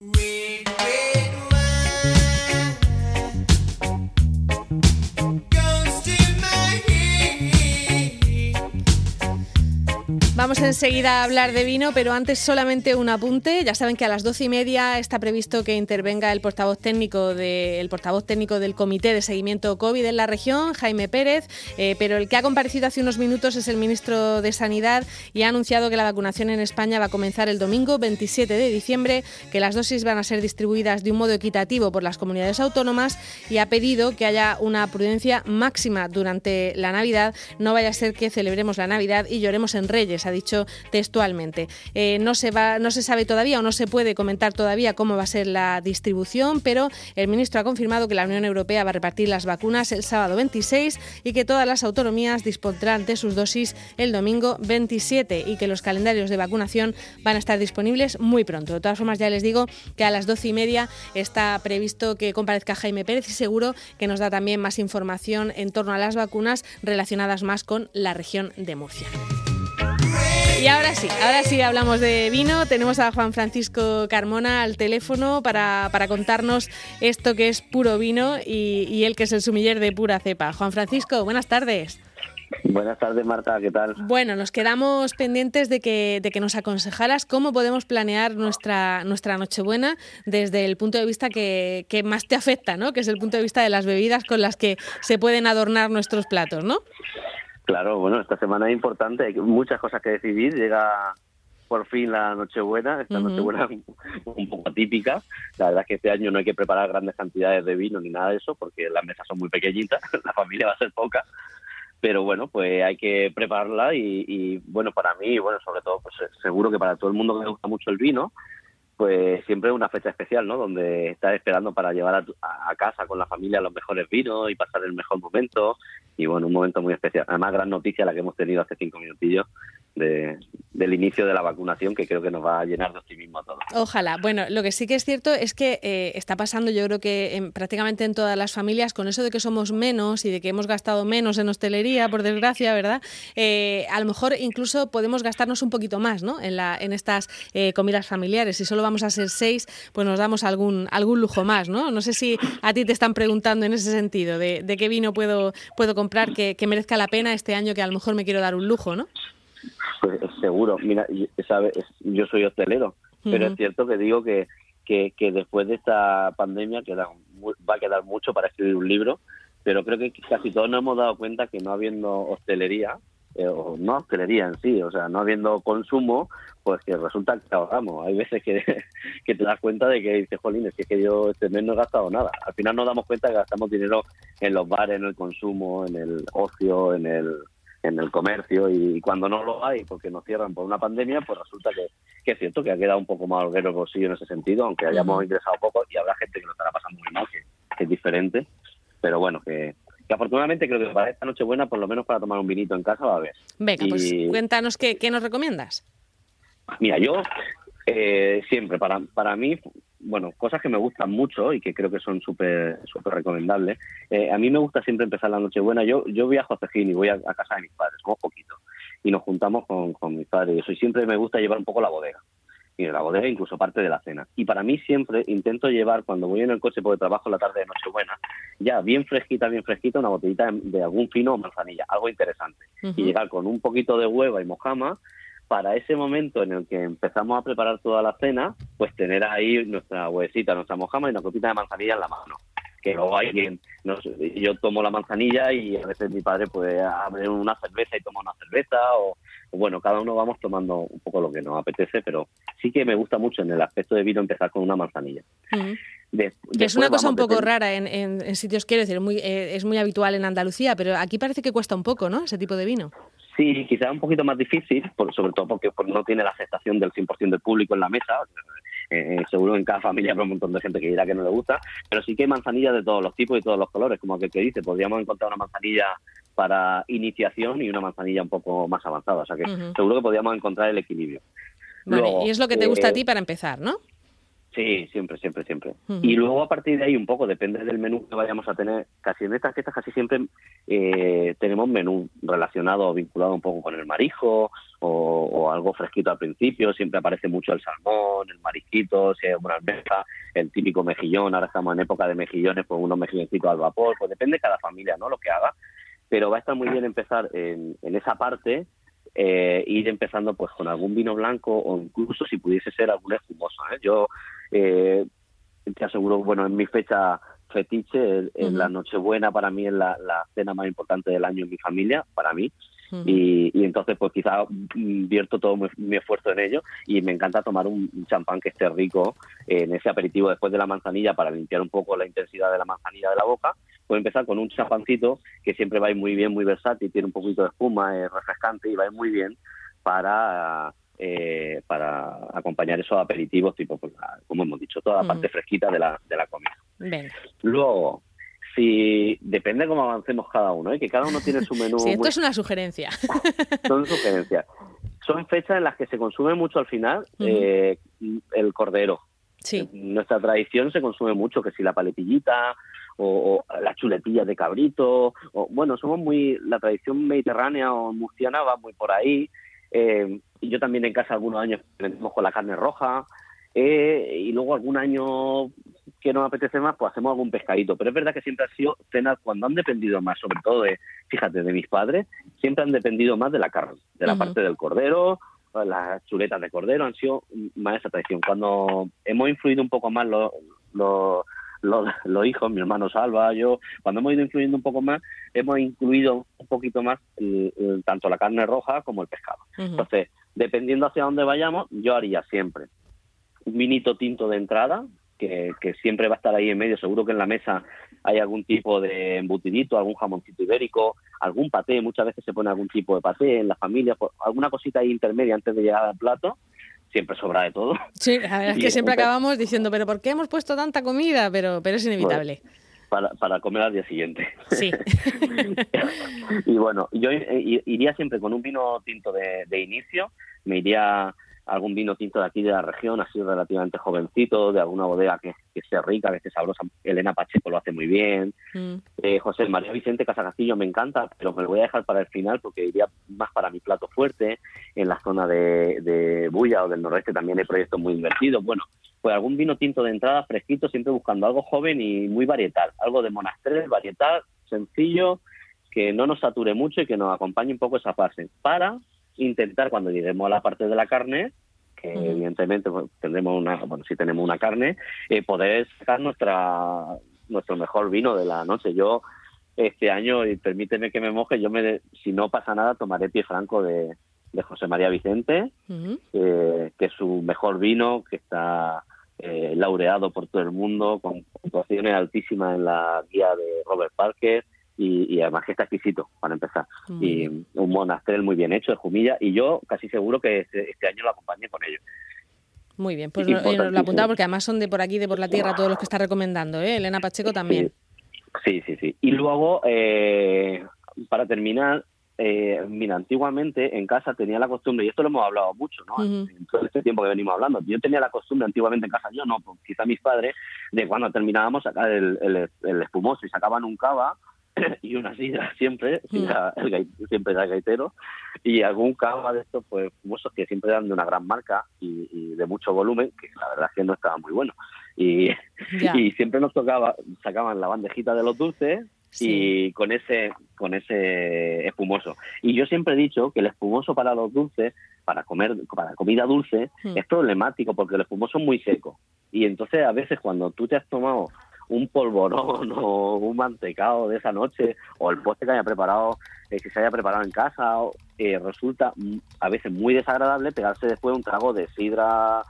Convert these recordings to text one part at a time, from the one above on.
Real Vamos enseguida a hablar de vino, pero antes solamente un apunte. Ya saben que a las doce y media está previsto que intervenga el portavoz técnico portavoz técnico del Comité de Seguimiento COVID en la región, Jaime Pérez, eh, pero el que ha comparecido hace unos minutos es el ministro de Sanidad y ha anunciado que la vacunación en España va a comenzar el domingo 27 de diciembre, que las dosis van a ser distribuidas de un modo equitativo por las comunidades autónomas y ha pedido que haya una prudencia máxima durante la Navidad. No vaya a ser que celebremos la Navidad y lloremos en Reyes ha dicho textualmente. Eh, no, se no se sabe todavía o no se puede comentar todavía cómo va a ser la distribución, pero el ministro ha confirmado que la Unión Europea va a repartir las vacunas el sábado 26 y que todas las autonomías dispondrán de sus dosis el domingo 27 y que los calendarios de vacunación van a estar disponibles muy pronto. De todas formas, ya les digo que a las doce y media está previsto que comparezca Jaime Pérez y seguro que nos da también más información en torno a las vacunas relacionadas más con la región de Murcia. Y ahora sí, ahora sí hablamos de vino. Tenemos a Juan Francisco Carmona al teléfono para, contarnos esto que es puro vino y, y él que es el sumiller de pura cepa. Juan Francisco, buenas tardes. Buenas tardes, Marta, ¿qué tal? Bueno, nos quedamos pendientes de que, de que nos aconsejaras cómo podemos planear nuestra, nuestra Nochebuena desde el punto de vista que, que, más te afecta, ¿no? Que es el punto de vista de las bebidas con las que se pueden adornar nuestros platos, ¿no? Claro, bueno, esta semana es importante, hay muchas cosas que decidir. Llega por fin la Nochebuena, esta Nochebuena un poco atípica. La verdad es que este año no hay que preparar grandes cantidades de vino ni nada de eso, porque las mesas son muy pequeñitas, la familia va a ser poca. Pero bueno, pues hay que prepararla y, y bueno, para mí, bueno, sobre todo, pues seguro que para todo el mundo que le gusta mucho el vino, pues siempre una fecha especial, ¿no? Donde estás esperando para llevar a, a, casa con la familia los mejores vinos y pasar el mejor momento. Y bueno, un momento muy especial. Además, gran noticia la que hemos tenido hace cinco minutillos de, del inicio de la vacunación, que creo que nos va a llenar de optimismo a todos. Ojalá. Bueno, lo que sí que es cierto es que eh, está pasando, yo creo que en, prácticamente en todas las familias, con eso de que somos menos y de que hemos gastado menos en hostelería, por desgracia, ¿verdad? Eh, a lo mejor incluso podemos gastarnos un poquito más, ¿no? En, la, en estas eh, comidas familiares. Si solo vamos a ser seis, pues nos damos algún, algún lujo más, ¿no? No sé si a ti te están preguntando en ese sentido, de, de qué vino puedo, puedo comprar que, que merezca la pena este año que a lo mejor me quiero dar un lujo, ¿no? Pues seguro, mira, sabe, yo soy hostelero, pero es cierto que digo que, que, después de esta pandemia queda, va a quedar mucho para escribir un libro, pero creo que casi todos nos hemos dado cuenta que no habiendo hostelería, eh, o no hostelería en sí, o sea, no habiendo consumo, pues que resulta que ahorramos. Hay veces que, que te das cuenta de que dices, jolín, es que yo este mes no he gastado nada. Al final nos damos cuenta que gastamos dinero en los bares, en el consumo, en el ocio, en el en el comercio y cuando no lo hay porque nos cierran por una pandemia, pues resulta que, es cierto que ha quedado un poco más holguero el bolsillo en ese sentido, aunque hayamos ingresado poco y habrá gente que lo estará pasando muy mal, que, es diferente, pero bueno, que, afortunadamente creo que para esta noche buena, por lo menos para tomar un vinito en casa va a haber. Venga, pues cuéntanos qué, qué nos recomiendas. Mira, yo eh, siempre, para, para mí, bueno, cosas que me gustan mucho y que creo que son súper súper recomendables. Eh, a mí me gusta siempre empezar la noche buena. Yo, yo viajo a Cejín y voy a, casa de mis padres, como poquito, y nos juntamos con, con mis padres. Y eso, y siempre me gusta llevar un poco la bodega. Y de la bodega incluso parte de la cena. Y para mí siempre intento llevar, cuando voy en el coche porque trabajo la tarde de Nochebuena, ya bien fresquita, bien fresquita, una botellita de, algún fino o manzanilla, algo interesante. Y llegar con un poquito de hueva y mojama para ese momento en el que empezamos a preparar toda la cena, pues tener ahí nuestra huesita, nuestra mojama y una copita de manzanilla en la mano. Que luego hay quien, yo tomo la manzanilla y a veces mi padre pues abre una cerveza y toma una cerveza o, bueno, cada uno vamos tomando un poco lo que nos apetece, pero sí que me gusta mucho en el aspecto de vino empezar con una manzanilla. es una cosa un poco rara en, en, sitios, quiero decir, muy, eh, es muy habitual en Andalucía, pero aquí parece que cuesta un poco, ¿no? Ese tipo de vino. Sí, quizás un poquito más difícil, sobre todo porque pues, no tiene la aceptación del 100% del público en la mesa. Eh, eh, seguro en cada familia habrá un montón de gente que dirá que no le gusta, pero sí que hay manzanillas de todos los tipos y todos los colores, como aquel que dice, podríamos encontrar una manzanilla para iniciación y una manzanilla un poco más avanzada, o sea que seguro que podríamos encontrar el equilibrio. Vale, y es lo que te gusta a ti eh, para empezar, ¿no? Sí, siempre, siempre, siempre. Y luego a partir de ahí un poco, depende del menú que vayamos a tener, casi en estas fiestas casi siempre eh, tenemos menú relacionado o vinculado un poco con el marijo o, algo fresquito al principio, siempre aparece mucho el salmón, el marisquito, si hay una almeja, el típico mejillón, ahora estamos en época de mejillones, pues unos mejilloncitos al vapor, pues depende de cada familia, ¿no? Lo que haga, pero va a estar muy bien empezar en, en esa parte eh, ir empezando pues con algún vino blanco o incluso si pudiese ser algún espumoso. ¿eh? Yo eh, te aseguro, bueno, en mi fecha fetiche, en la Nochebuena para mí es la, cena más importante del año en mi familia, para mí. y, entonces pues quizá invierto todo mi, esfuerzo en ello y me encanta tomar un, champán que esté rico en ese aperitivo después de la manzanilla para limpiar un poco la intensidad de la manzanilla de la boca puedo empezar con un champancito que siempre va a ir muy bien, muy versátil, tiene un poquito de espuma, es refrescante y va a ir muy bien para eh, para acompañar esos aperitivos, tipo, pues, como hemos dicho, toda la parte fresquita de la, de la comida. Luego, si depende cómo avancemos cada uno, ¿eh? que cada uno tiene su menú. sí, esto es una sugerencia. Son sugerencias. Son fechas en las que se consume mucho al final eh, el cordero. Sí. En nuestra tradición se consume mucho, que si la paletillita, o, las chuletillas de cabrito, o bueno, somos muy, la tradición mediterránea o murciana va muy por ahí, eh, y yo también en casa algunos años metemos con la carne roja, eh, y luego algún año que nos apetece más, pues hacemos algún pescadito. Pero es verdad que siempre ha sido cenas cuando han dependido más, sobre todo de, fíjate, de mis padres, siempre han dependido más de la carne, de la parte del cordero, las chuletas de cordero han sido más esa tradición. Cuando hemos influido un poco más los, los los, hijos, mi hermano Salva, yo, cuando hemos ido influyendo un poco más, hemos incluido un poquito más tanto la carne roja como el pescado. Entonces, dependiendo hacia dónde vayamos, yo haría siempre un vinito tinto de entrada, que, siempre va a estar ahí en medio. Seguro que en la mesa hay algún tipo de embutidito, algún jamoncito ibérico, algún paté. Muchas veces se pone algún tipo de paté en la familia, pues, alguna cosita ahí intermedia antes de llegar al plato siempre sobra de todo. Sí, la verdad es que siempre acabamos diciendo, pero ¿por qué hemos puesto tanta comida? Pero, pero es inevitable. para, para comer al día siguiente. Sí. y bueno, yo iría siempre con un vino tinto de, de inicio, me iría algún vino tinto de aquí de la región, así relativamente jovencito, de alguna bodega que, que esté rica, que esté sabrosa. Elena Pacheco lo hace muy bien. Mm. Eh, José María Vicente Casacastillo me encanta, pero me lo voy a dejar para el final porque iría más para mi plato fuerte. En la zona de, de Bulla o del noroeste también hay proyectos muy divertidos. Bueno, pues algún vino tinto de entrada fresquito, siempre buscando algo joven y muy varietal. Algo de monastrell, varietal, sencillo, que no nos sature mucho y que nos acompañe un poco esa fase. Para intentar cuando lleguemos a la parte de la carne, que evidentemente pues, tendremos una, bueno, si tenemos una carne, eh, poder sacar nuestra nuestro mejor vino de la noche. Yo este año, y permíteme que me moje, yo me, si no pasa nada, tomaré pie franco de, de José María Vicente, eh, que es su mejor vino, que está eh, laureado por todo el mundo, con puntuaciones altísimas en la guía de Robert Parker, y, además que está exquisito para empezar. Y un monasterio muy bien hecho de Jumilla y yo casi seguro que este, este año lo acompañé con ellos. Muy bien, pues lo, lo apuntaba porque además son de por aquí, de por la tierra, todos los que está recomendando, ¿eh? Elena Pacheco también. Sí, sí, sí. Y luego, eh, para terminar, eh, mira, antiguamente en casa tenía la costumbre, y esto lo hemos hablado mucho, ¿no? En todo este tiempo que venimos hablando. Yo tenía la costumbre antiguamente en casa, yo no, pues quizá mis padres, de cuando terminábamos sacar el, el, el espumoso y sacaban un cava, y una sidra siempre, mm. el, siempre era gaitero, y algún cava de estos pues famosos que siempre eran de una gran marca y, de mucho volumen, que la verdad es que no estaba muy bueno. Y, y siempre nos tocaba, sacaban la bandejita de los dulces y con ese con ese espumoso. Y yo siempre he dicho que el espumoso para los dulces, para comer para comida dulce, mm. es problemático porque el espumoso es muy seco. Y entonces a veces cuando tú te has tomado un polvorón o un mantecado de esa noche o el postre que haya preparado eh, que se haya preparado en casa eh, resulta a veces muy desagradable pegarse después un trago de sidra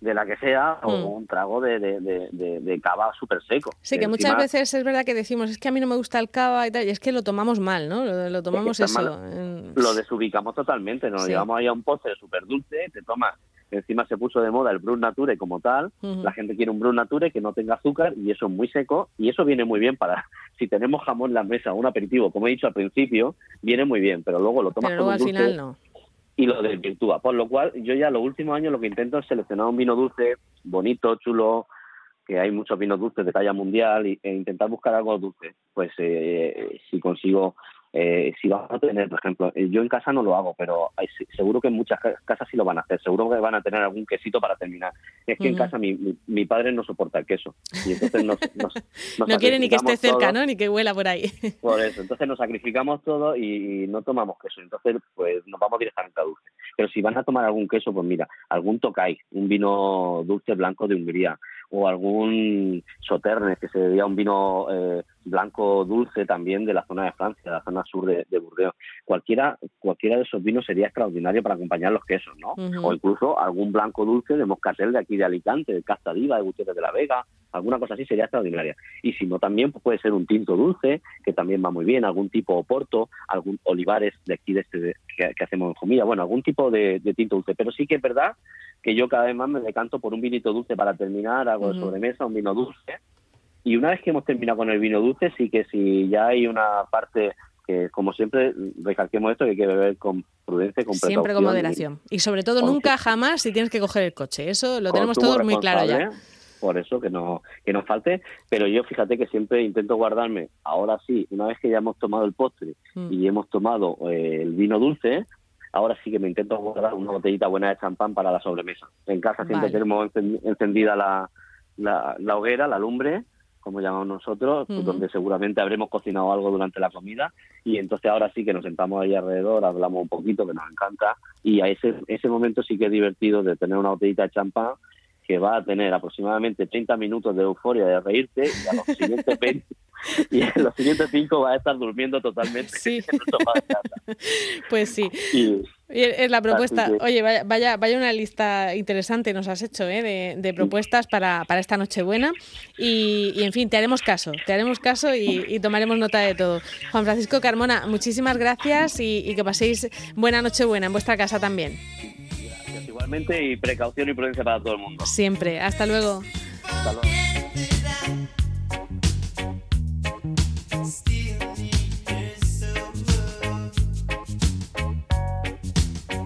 de la que sea o mm. un trago de, de, cava súper seco. Sí, que muchas veces es verdad que decimos, es que a mí no me gusta el cava y tal, y es que lo tomamos mal, ¿no? Lo, tomamos eso. Lo desubicamos totalmente, nos llevamos ahí a un postre súper dulce, te tomas encima se puso de moda el Brut Nature como tal, la gente quiere un Brut Nature que no tenga azúcar y eso es muy seco y eso viene muy bien para, si tenemos jamón en la mesa, un aperitivo, como he dicho al principio, viene muy bien, pero luego lo tomas pero luego al final no. y lo desvirtúa. Por lo cual, yo ya los últimos años lo que intento es seleccionar un vino dulce, bonito, chulo, que hay muchos vinos dulces de talla mundial e intentar buscar algo dulce. Pues eh, si consigo eh, si vas a tener, por ejemplo, eh, yo en casa no lo hago, pero seguro que en muchas casas sí lo van a hacer, seguro que van a tener algún quesito para terminar. Es que en casa mi, mi, padre no soporta el queso y entonces nos, no quiere ni que esté cerca, ¿no? Ni que huela por ahí. Por eso, entonces nos sacrificamos todo y no tomamos queso, entonces pues nos vamos directamente a dulce. Pero si van a tomar algún queso, pues mira, algún tocay, un vino dulce blanco de Hungría, o algún Sauternes, que sería un vino eh, blanco dulce también de la zona de Francia, de la zona sur de, de Burdeos. Cualquiera, cualquiera de esos vinos sería extraordinario para acompañar los quesos, ¿no? O incluso algún blanco dulce de Moscatel de aquí de Alicante, de Casta Diva, de Gutiérrez de la Vega, alguna cosa así sería extraordinaria. Y si no, también pues, puede ser un tinto dulce, que también va muy bien, algún tipo Oporto, algún Olivares de aquí de este que, hacemos en Jumilla, bueno, algún tipo de, tinto dulce. Pero sí que es verdad que yo cada vez más me decanto por un vinito dulce para terminar, algo de sobremesa, un vino dulce. Y una vez que hemos terminado con el vino dulce, sí que si ya hay una parte que como siempre recalquemos esto que hay que beber con prudencia con siempre con moderación. Y, sobre todo nunca jamás si tienes que coger el coche. Eso lo tenemos todos muy claro ya. por eso que no que nos falte. Pero yo fíjate que siempre intento guardarme ahora sí una vez que ya hemos tomado el postre mm. y hemos tomado eh, el vino dulce ahora sí que me intento guardar una botellita buena de champán para la sobremesa. En casa siempre tenemos encendida la, la, hoguera la lumbre como llamamos nosotros, pues, donde seguramente habremos cocinado algo durante la comida. Y entonces ahora sí que nos sentamos ahí alrededor, hablamos un poquito, que nos encanta. Y a ese, ese momento sí que es divertido de tener una botellita de champán que va a tener aproximadamente 30 minutos de euforia de reírte y a los siguientes 20 y en los siguientes 5 vas a estar durmiendo totalmente. Sí. pues sí. Y, es la propuesta. Oye, vaya, vaya, una lista interesante nos has hecho ¿eh? de, propuestas para, para esta Nochebuena. Y, y, en fin, te haremos caso, te haremos caso y, tomaremos nota de todo. Juan Francisco Carmona, muchísimas gracias y, y que paséis buena Nochebuena en vuestra casa también y precaución y prudencia para todo el mundo. Siempre. Hasta luego. Hasta luego.